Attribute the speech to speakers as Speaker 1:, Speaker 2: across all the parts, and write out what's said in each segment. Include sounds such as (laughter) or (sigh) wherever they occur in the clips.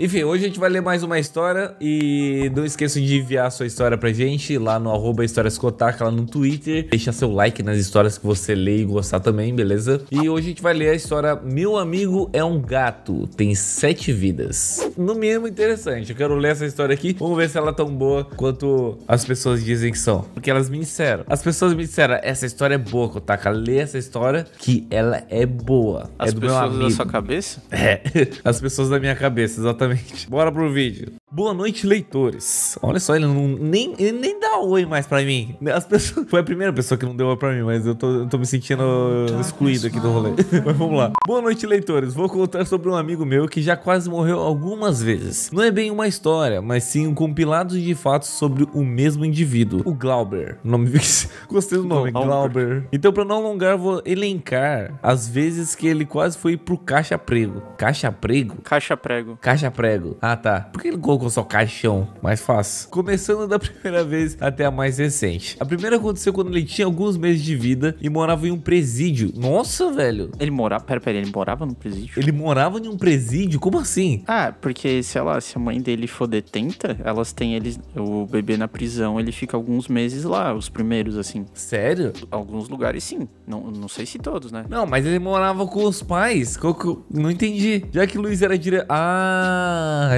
Speaker 1: Enfim, hoje a gente vai ler mais uma história e não esqueça de enviar a sua história pra gente lá no arroba historiascotaca lá no Twitter. Deixa seu like nas histórias que você lê e gostar também, beleza? E hoje a gente vai ler a história Meu Amigo é um Gato, tem sete vidas. No mínimo interessante, eu quero ler essa história aqui, vamos ver se ela é tão boa quanto as pessoas dizem que são. Porque elas me disseram, as pessoas me disseram, essa história é boa, Kotaka, lê essa história que ela é boa.
Speaker 2: As
Speaker 1: é do meu
Speaker 2: pessoas
Speaker 1: amigo.
Speaker 2: da sua cabeça?
Speaker 1: É, (laughs) as pessoas da minha cabeça, exatamente. Bora pro vídeo. Boa noite, leitores. Olha só, ele não, nem, ele nem dá oi mais pra mim. As pessoas, foi a primeira pessoa que não deu oi pra mim, mas eu tô, eu tô me sentindo excluído aqui do rolê. (laughs) mas vamos lá. Boa noite, leitores. Vou contar sobre um amigo meu que já quase morreu algumas vezes. Não é bem uma história, mas sim um compilado de fatos sobre o mesmo indivíduo, o Glauber. Nome (laughs) Gostei do nome,
Speaker 2: Glauber.
Speaker 1: Glauber. Então, pra não alongar, vou elencar as vezes que ele quase foi pro caixa prego. Caixa prego?
Speaker 2: Caixa prego.
Speaker 1: Caixa prego. Ah, tá. Por que ele colocou só caixão? Mais fácil. Começando da (laughs) primeira vez até a mais recente. A primeira aconteceu quando ele tinha alguns meses de vida e morava em um presídio. Nossa, velho.
Speaker 2: Ele morava. Pera, pera, ele morava no presídio?
Speaker 1: Ele morava em um presídio? Como assim?
Speaker 2: Ah, porque, sei lá, se a mãe dele for detenta, elas têm eles. O bebê na prisão, ele fica alguns meses lá, os primeiros, assim.
Speaker 1: Sério?
Speaker 2: Alguns lugares sim. Não, não sei se todos, né?
Speaker 1: Não, mas ele morava com os pais. Não entendi. Já que o Luiz era diretor. Ah,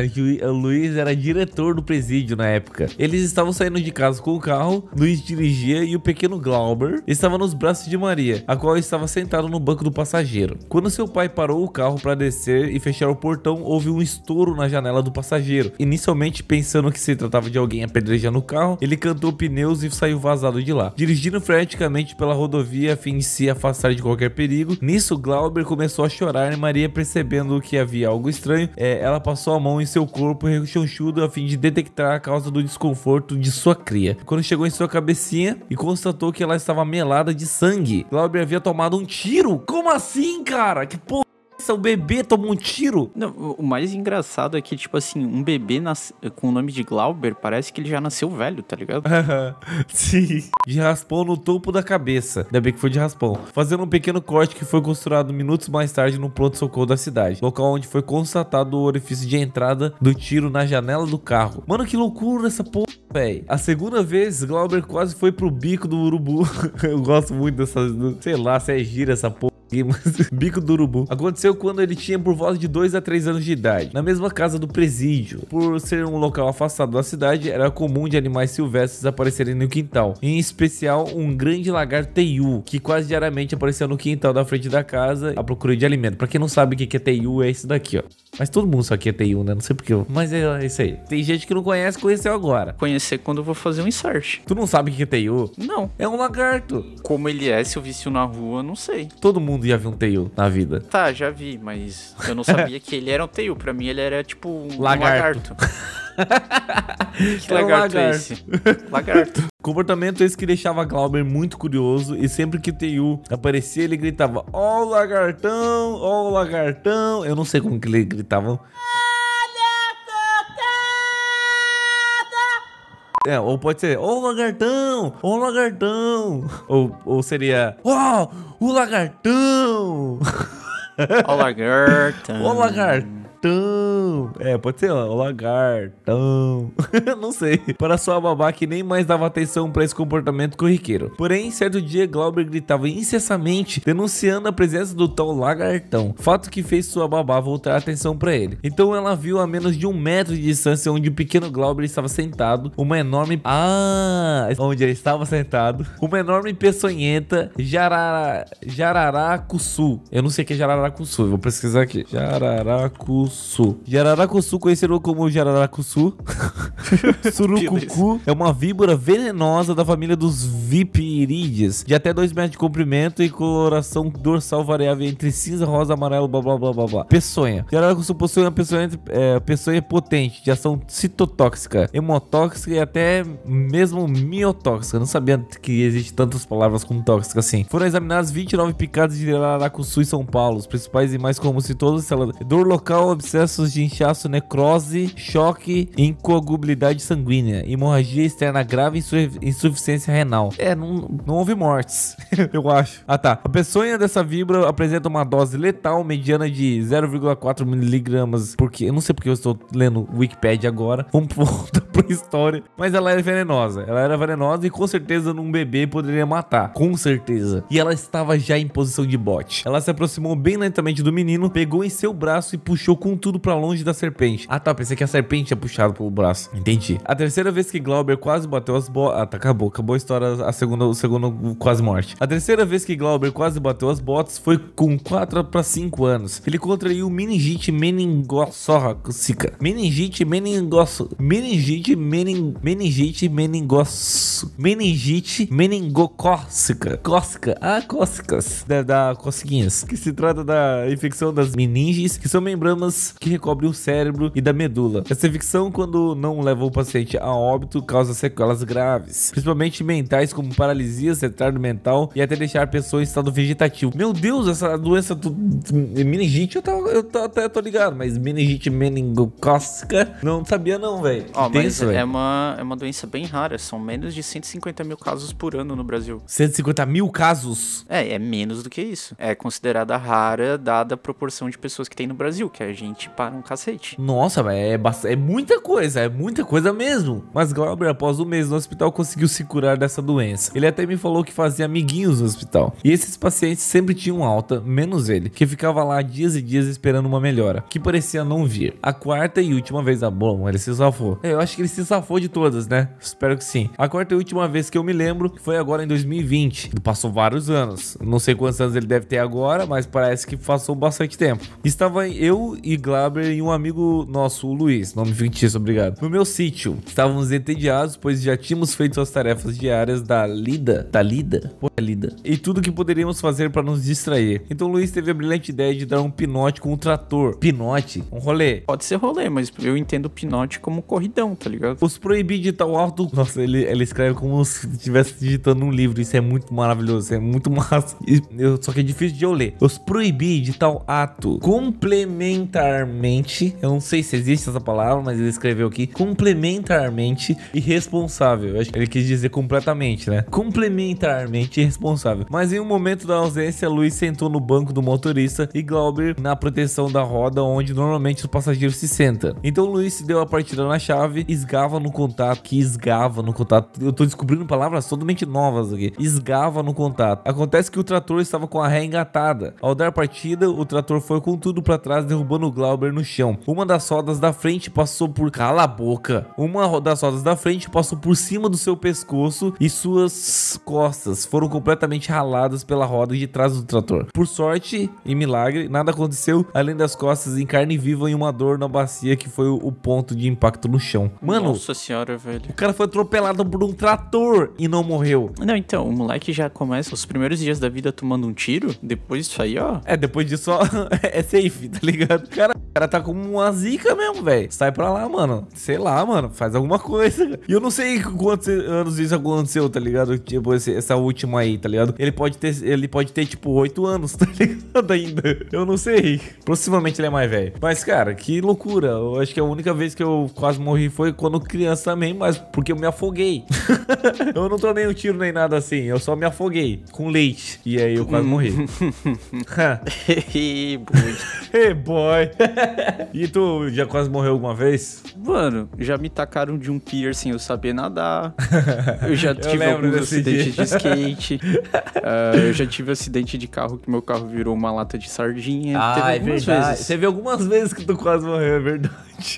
Speaker 1: o Luiz era diretor do presídio na época. Eles estavam saindo de casa com o carro, Luiz dirigia e o pequeno Glauber estava nos braços de Maria, a qual estava sentado no banco do passageiro. Quando seu pai parou o carro para descer e fechar o portão, houve um estouro na janela do passageiro. Inicialmente, pensando que se tratava de alguém apedrejando o carro, ele cantou pneus e saiu vazado de lá. Dirigindo freneticamente pela rodovia a fim de se afastar de qualquer perigo, nisso Glauber começou a chorar e Maria, percebendo que havia algo estranho, é, ela passou a mão em seu corpo rechonchudo a fim de detectar a causa do desconforto de sua cria. Quando chegou em sua cabecinha e constatou que ela estava melada de sangue, Glauber havia tomado um tiro. Como assim, cara? Que porra? O bebê tomou um tiro?
Speaker 2: Não, o- o mais engraçado é que, tipo assim, um bebê nas- com o nome de Glauber parece que ele já nasceu velho, tá ligado? (laughs)
Speaker 1: Sim. De raspão no topo da cabeça. Ainda bem que foi de raspão. Fazendo um pequeno corte que foi costurado minutos mais tarde no pronto-socorro da cidade. Local onde foi constatado o orifício de entrada do tiro na janela do carro. Mano, que loucura essa porra, véi. A segunda vez, Glauber quase foi pro bico do urubu. (laughs) Eu gosto muito dessa. Sei lá se é gira essa porra. (laughs) Bico do urubu. Aconteceu quando ele tinha por volta de 2 a 3 anos de idade, na mesma casa do presídio. Por ser um local afastado da cidade, era comum de animais silvestres aparecerem no quintal. Em especial, um grande lagarto teiu, que quase diariamente aparecia no quintal da frente da casa à procura de alimento. Pra quem não sabe o que que é teiu, é esse daqui, ó. Mas todo mundo sabe que é teiu, né? Não sei porquê. Mas é, é isso aí. Tem gente que não conhece, conheceu agora.
Speaker 2: Conhecer quando eu vou fazer um insert.
Speaker 1: Tu não sabe o que é teiu?
Speaker 2: Não.
Speaker 1: É um lagarto.
Speaker 2: Como ele é, se eu um na rua, não sei.
Speaker 1: Todo mundo já viu um teiu na vida.
Speaker 2: Tá, já vi, mas eu não sabia que ele era um teio. Pra mim, ele era tipo um
Speaker 1: Lagarto.
Speaker 2: lagarto. (laughs) que
Speaker 1: É um
Speaker 2: lagarto é
Speaker 1: lagarto.
Speaker 2: esse? Lagarto. (laughs)
Speaker 1: Comportamento esse que deixava Glauber muito curioso e sempre que o Teiu aparecia ele gritava Ó o lagartão, ó o lagartão Eu não sei como que ele gritava É, ou pode ser Ó o lagartão, ó o lagartão. Ou, ou seria Ó o lagartão.
Speaker 2: Ó, o lagarto.
Speaker 1: Ó o lagartão É, pode ser o lagartão. (laughs) Não sei. Para sua babá que nem mais dava atenção para esse comportamento corriqueiro. Porém, certo dia Glauber gritava incessantemente Denunciando a presença do tal lagartão. Fato que fez sua babá voltar a atenção para ele. Então ela viu a menos de um metro de distância Onde o pequeno Glauber estava sentado Uma enorme... Ah, onde ele estava sentado Uma enorme peçonhenta Jarara... Jararacuçu. Eu não sei o que é Jararacuçu, vou pesquisar aqui Jararacuçu Jararacuçu, conhecido como Jararacuçu (laughs) Surucucu é uma víbora venenosa da família dos Vipirídeos, de até 2 metros de comprimento e coloração dorsal variável entre cinza, rosa, amarelo, blá blá blá blá blá. Peçonha. Jararacuçu possui uma peçonha, é, peçonha potente, de ação citotóxica, hemotóxica e até mesmo miotóxica. Não sabia que existe tantas palavras como tóxica assim. Foram examinadas 29 picadas de Jararacuçu em São Paulo. Os principais e mais comuns de todos dor local, abscessos de inchaço, necrose, choque, incoagulabilidade sanguínea, hemorragia externa grave e insu- insuficiência renal. É, não, não houve mortes, (laughs) eu acho. Ah tá. A peçonha dessa vibra apresenta uma dose letal mediana de 0,4 miligramas, porque eu não sei porque eu estou lendo Wikipedia agora. (laughs) Vamos voltar pra história. Mas ela era venenosa. Ela era venenosa e com certeza num bebê poderia matar. Com certeza. E ela estava já em posição de bote. Ela se aproximou bem lentamente do menino, pegou em seu braço e puxou com tudo pra longe da serpente. Ah tá, pensei que a serpente tinha puxado pelo braço. Entendi. A terceira vez que Glauber quase bateu as botas. Ah, tá, acabou. Acabou a história, a segunda, o segundo quase morte. A terceira vez que Glauber quase bateu as botas foi com 4 para 5 anos. Ele contraiu meningite meningocócica. Meningite meningos... Meningite mening... meningite meningos... Meningite meningocócica. Cócica. Ah, cócicas. Da, da cosquinhas. Que se trata da infecção das meninges, que são membranas que recobrem o cérebro e da medula. Essa infecção, quando não leva o paciente a óbito, causa sequelas graves, principalmente mentais, como paralisia, retardo mental e até deixar a pessoa em estado vegetativo. Meu Deus, essa doença do meningite eu, tava, eu tô, até tô ligado, mas meningite meningocócica não sabia não, velho.
Speaker 2: Ó, mas é uma, é uma doença bem rara. São menos de 150 mil casos por ano no Brasil.
Speaker 1: 150 mil casos.
Speaker 2: É, é menos do que isso. É considerada rara, dada a proporção de pessoas que tem no Brasil, que a gente para um cacete.
Speaker 1: Nossa, é, é muita coisa, é muita coisa mesmo. Mas Glauber, após um mês no hospital, conseguiu se curar dessa doença. Ele até me falou que fazia amiguinhos no hospital. E esses pacientes sempre tinham alta, menos ele, que ficava lá dias e dias esperando uma melhora, que parecia não vir. A quarta e última vez, ah, bom, ele se safou. É, eu acho que ele se safou de todas, né? Espero que sim. A quarta e última vez que eu me lembro foi agora em 2020. Passou vários anos. Não sei quantos anos ele deve ter agora, mas parece que passou bastante tempo. Estava eu e Glaber e um amigo nosso, o Luiz, nome fictício, obrigado. No meu sítio. Estávamos entediados, pois já tínhamos feito as tarefas diárias da lida. Da lida? Pô, é lida. E tudo que poderíamos fazer para nos distrair. Então o Luiz teve a brilhante ideia de dar um pinote com um trator. Pinote? Um rolê.
Speaker 2: Pode ser rolê, mas eu entendo pinote como corridão, tá ligado?
Speaker 1: Os proibidos de tal alto. Nossa, ele, ele escreve como se estivesse digitando um livro. Isso é muito maravilhoso. Isso é muito (laughs) massa. Eu- só que é difícil de eu ler. Os proibir de tal ato complementarmente. Eu não sei se existe essa palavra, mas ele escreveu aqui. Complementarmente irresponsável. Ele quis dizer completamente, né? Complementarmente irresponsável. Mas em um momento da ausência, Luiz sentou no banco do motorista e Glauber na proteção da roda, onde normalmente os passageiros se sentam. Então Luiz se deu a partida na chave, esgava no contato, que esgava no contato. Eu tô descobrindo palavras totalmente novas aqui. Esgava no contato. Acontece que o trator estava com a ré engatada. Ao dar partida, o trator foi com tudo pra trás, derrubando o Glauber no chão. Uma das rodas da frente passou por. Cala a boca! Uma das rodas da frente passou por cima do seu pescoço e suas costas foram completamente raladas pela roda de trás do trator. Por sorte e milagre, nada aconteceu além das costas em carne viva e uma dor na bacia que foi o, ponto de impacto no chão. Mano,
Speaker 2: Nossa senhora, velho.
Speaker 1: o cara foi atropelado por um trator e não morreu.
Speaker 2: Não, então, o moleque já começa os primeiros dias da vida tomando um tiro. Depois disso aí, ó.
Speaker 1: É, depois disso só (laughs) é safe, tá ligado? O cara tá com uma zica mesmo, velho. Sai pra lá, mano. Sei lá, mano. Faz alguma coisa. E eu não sei quantos anos isso aconteceu, tá ligado? Tipo, esse- essa última aí, tá ligado? Ele pode ter, ele pode ter tipo, oito anos, (laughs) tá ligado? Ainda. Eu não sei. Possivelmente ele é mais velho. Mas, cara, que loucura. Eu acho que a única vez que eu quase morri foi quando criança também, mas porque eu me afoguei. (laughs) eu não tomei um tiro nem nada assim. Eu só me afoguei com leite. E aí eu quase morri.
Speaker 2: Ih, boi.
Speaker 1: Hey boy! (laughs) e tu já quase morreu alguma vez?
Speaker 2: Mano, já me tacaram de um pier sem eu saber nadar. Eu já (laughs) tive
Speaker 1: lembro
Speaker 2: alguns acidentes
Speaker 1: dia.
Speaker 2: de skate. (laughs) Ah, eu já tive acidente de carro que meu carro virou uma lata de sardinha. Teve algumas vezes.
Speaker 1: Teve algumas vezes que tu quase morreu, é verdade.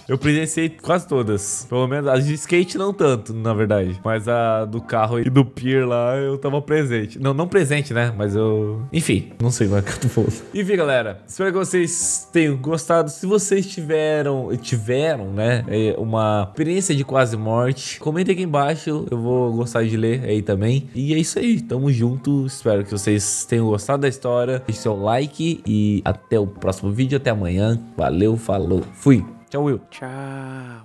Speaker 1: Eu presenciei quase todas. Pelo menos as de skate não tanto, na verdade. Mas a do carro e do pier lá, eu tava presente. Não, não presente, né? Mas eu. Enfim, não sei como é que eu tô falando. Enfim, galera. Espero que vocês tenham gostado. Se vocês tiveram, tiveram, né? é, Uma experiência de quase morte, comentem aqui embaixo. Eu vou gostar de ler aí também. E é isso aí. Tamo junto. Espero que vocês tenham gostado da história. Deixe seu like e até o próximo vídeo. Até amanhã. Valeu, falou. Fui. Tchau, Will.
Speaker 2: Tchau.